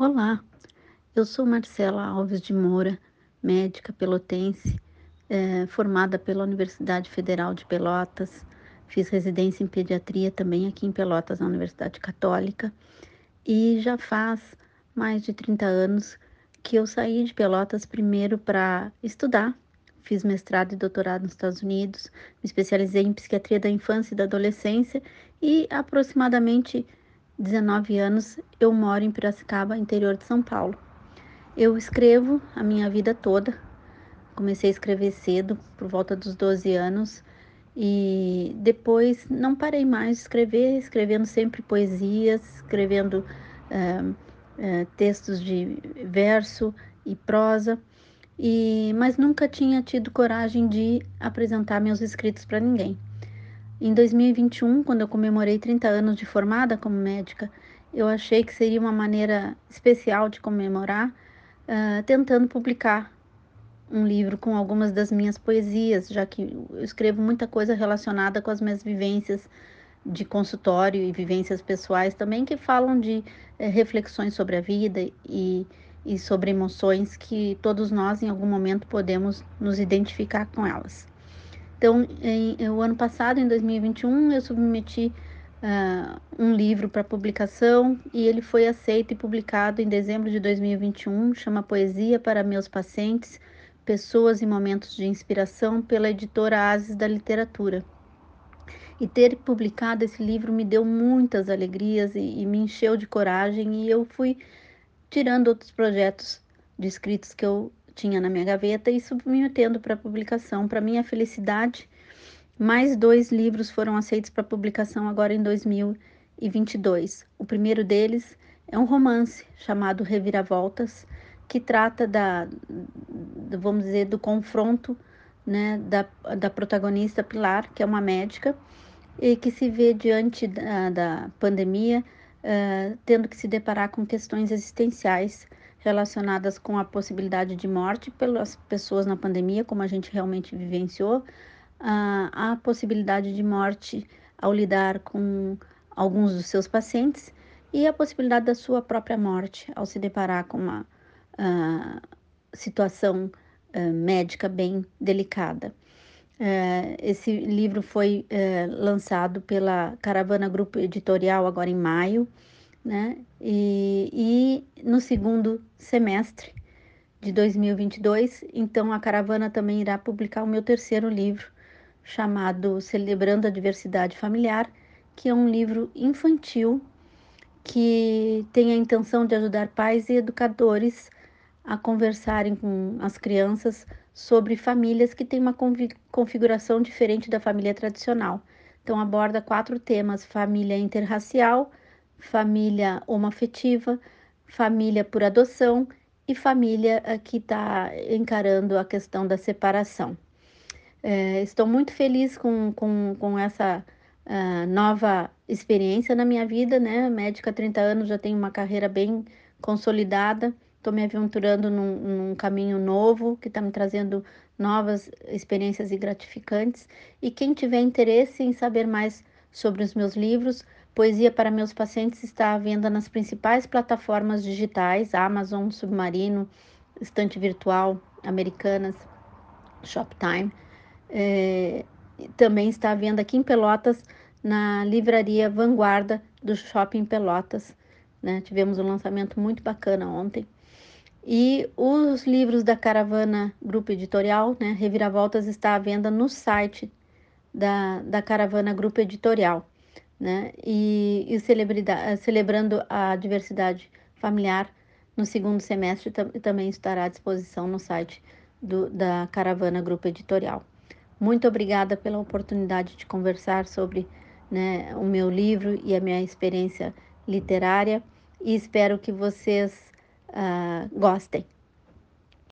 Olá, eu sou Marcela Alves de Moura, médica pelotense, eh, formada pela Universidade Federal de Pelotas, fiz residência em pediatria também aqui em Pelotas, na Universidade Católica, e já faz mais de 30 anos que eu saí de Pelotas primeiro para estudar. Fiz mestrado e doutorado nos Estados Unidos, me especializei em psiquiatria da infância e da adolescência e aproximadamente 19 anos eu moro em Piracicaba, interior de São Paulo. Eu escrevo a minha vida toda. Comecei a escrever cedo, por volta dos 12 anos, e depois não parei mais de escrever, escrevendo sempre poesias, escrevendo é, é, textos de verso e prosa, e mas nunca tinha tido coragem de apresentar meus escritos para ninguém. Em 2021, quando eu comemorei 30 anos de formada como médica, eu achei que seria uma maneira especial de comemorar, uh, tentando publicar um livro com algumas das minhas poesias, já que eu escrevo muita coisa relacionada com as minhas vivências de consultório e vivências pessoais também, que falam de eh, reflexões sobre a vida e, e sobre emoções que todos nós, em algum momento, podemos nos identificar com elas. Então, em, o ano passado, em 2021, eu submeti uh, um livro para publicação e ele foi aceito e publicado em dezembro de 2021, chama Poesia para Meus Pacientes, Pessoas e Momentos de Inspiração, pela editora Ases da Literatura. E ter publicado esse livro me deu muitas alegrias e, e me encheu de coragem e eu fui tirando outros projetos de escritos que eu tinha na minha gaveta e submetendo para publicação. Para minha felicidade, mais dois livros foram aceitos para publicação agora em 2022. O primeiro deles é um romance chamado Reviravoltas, que trata da, vamos dizer, do confronto né, da, da protagonista Pilar, que é uma médica, e que se vê diante da, da pandemia, uh, tendo que se deparar com questões existenciais relacionadas com a possibilidade de morte pelas pessoas na pandemia, como a gente realmente vivenciou, a, possibilidade de morte ao lidar com alguns dos seus pacientes e a possibilidade da sua própria morte ao se deparar com uma uh, situação uh, médica bem delicada. Uh, esse livro foi lançado pela Caravana Grupo Editorial agora em maio né? E, e no segundo semestre de 2022, então a caravana também irá publicar o meu terceiro livro, chamado Celebrando a Diversidade Familiar, que é um livro infantil que tem a intenção de ajudar pais e educadores a conversarem com as crianças sobre famílias que têm uma configuração diferente da família tradicional. Então aborda quatro temas: família interracial, família homoafetiva, família por adoção e família eh, que está encarando a questão da separação. É, estou muito feliz com, com, com essa uh, nova experiência na minha vida, né? Médica há 30 anos, já tenho uma carreira bem consolidada, estou me aventurando num, num caminho novo que está me trazendo novas experiências e gratificantes. E quem tiver interesse em saber mais sobre os meus livros, Poesia para meus pacientes está à venda nas principais plataformas digitais, Amazon, Submarino, Estante Virtual, Americanas, Shoptime. É, também está à venda aqui em Pelotas, na livraria Vanguarda do Shopping Pelotas. Né? Tivemos um lançamento muito bacana ontem. E os livros da Caravana Grupo Editorial, né? Reviravoltas, está à venda no site da, da Caravana Grupo Editorial né? E, e celebrando a diversidade familiar no segundo semestre também estará à disposição no site do, da Caravana Grupo Editorial. Muito obrigada pela oportunidade de conversar sobre né, o meu livro e a minha experiência literária e espero que vocês uh, gostem.